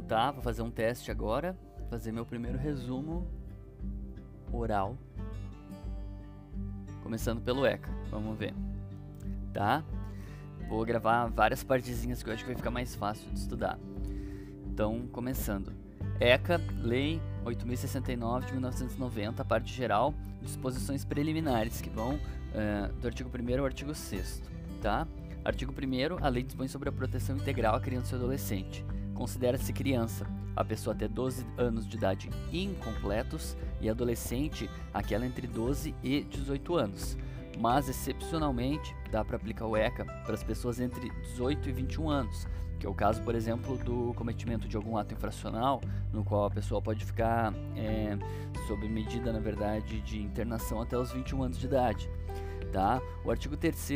tá, vou fazer um teste agora, fazer meu primeiro resumo oral. Começando pelo ECA, vamos ver. Tá? Vou gravar várias partezinhas que eu acho que vai ficar mais fácil de estudar. Então, começando. ECA, Lei 8069 de 1990, parte geral, disposições preliminares que vão uh, do artigo 1 ao artigo 6 tá? Artigo 1 a lei dispõe sobre a proteção integral à criança e adolescente. Considera-se criança a pessoa até 12 anos de idade incompletos e adolescente aquela entre 12 e 18 anos. Mas, excepcionalmente, dá para aplicar o ECA para as pessoas entre 18 e 21 anos, que é o caso, por exemplo, do cometimento de algum ato infracional, no qual a pessoa pode ficar é, sob medida, na verdade, de internação até os 21 anos de idade. Tá? O artigo 3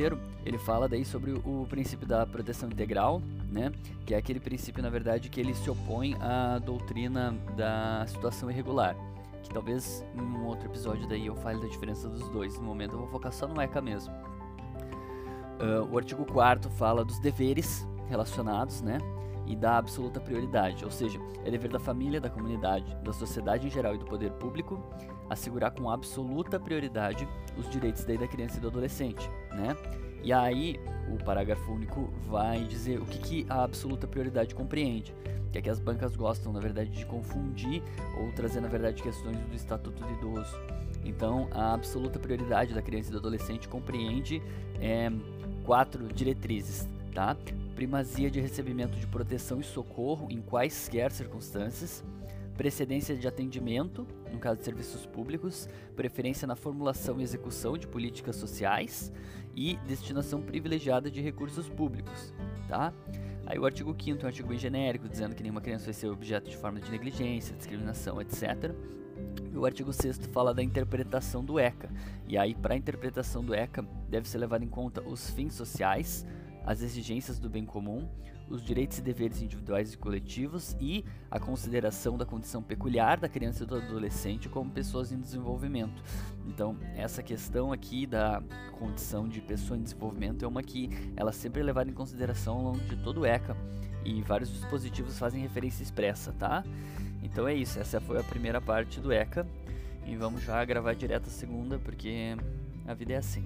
ele fala daí sobre o princípio da proteção integral, né? que é aquele princípio, na verdade, que ele se opõe à doutrina da situação irregular. Que talvez em um outro episódio daí eu fale da diferença dos dois. No momento eu vou focar só no ECA mesmo. Uh, o artigo 4 fala dos deveres relacionados, né? E da absoluta prioridade, ou seja, é dever da família, da comunidade, da sociedade em geral e do poder público assegurar com absoluta prioridade os direitos daí da criança e do adolescente, né? E aí o parágrafo único vai dizer o que, que a absoluta prioridade compreende, que é que as bancas gostam, na verdade, de confundir ou trazer, na verdade, questões do estatuto do idoso. Então, a absoluta prioridade da criança e do adolescente compreende é, quatro diretrizes, tá? Primazia de recebimento de proteção e socorro em quaisquer circunstâncias, precedência de atendimento, no caso de serviços públicos, preferência na formulação e execução de políticas sociais e destinação privilegiada de recursos públicos, tá? Aí o artigo 5 é um artigo bem genérico, dizendo que nenhuma criança vai ser objeto de forma de negligência, discriminação, etc. E o artigo 6 fala da interpretação do ECA. E aí, para a interpretação do ECA, deve ser levado em conta os fins sociais, as exigências do bem comum, os direitos e deveres individuais e coletivos e a consideração da condição peculiar da criança e do adolescente como pessoas em desenvolvimento. Então, essa questão aqui da condição de pessoa em desenvolvimento é uma que ela sempre é levada em consideração ao longo de todo o ECA e vários dispositivos fazem referência expressa, tá? Então é isso, essa foi a primeira parte do ECA e vamos já gravar direto a segunda porque a vida é assim.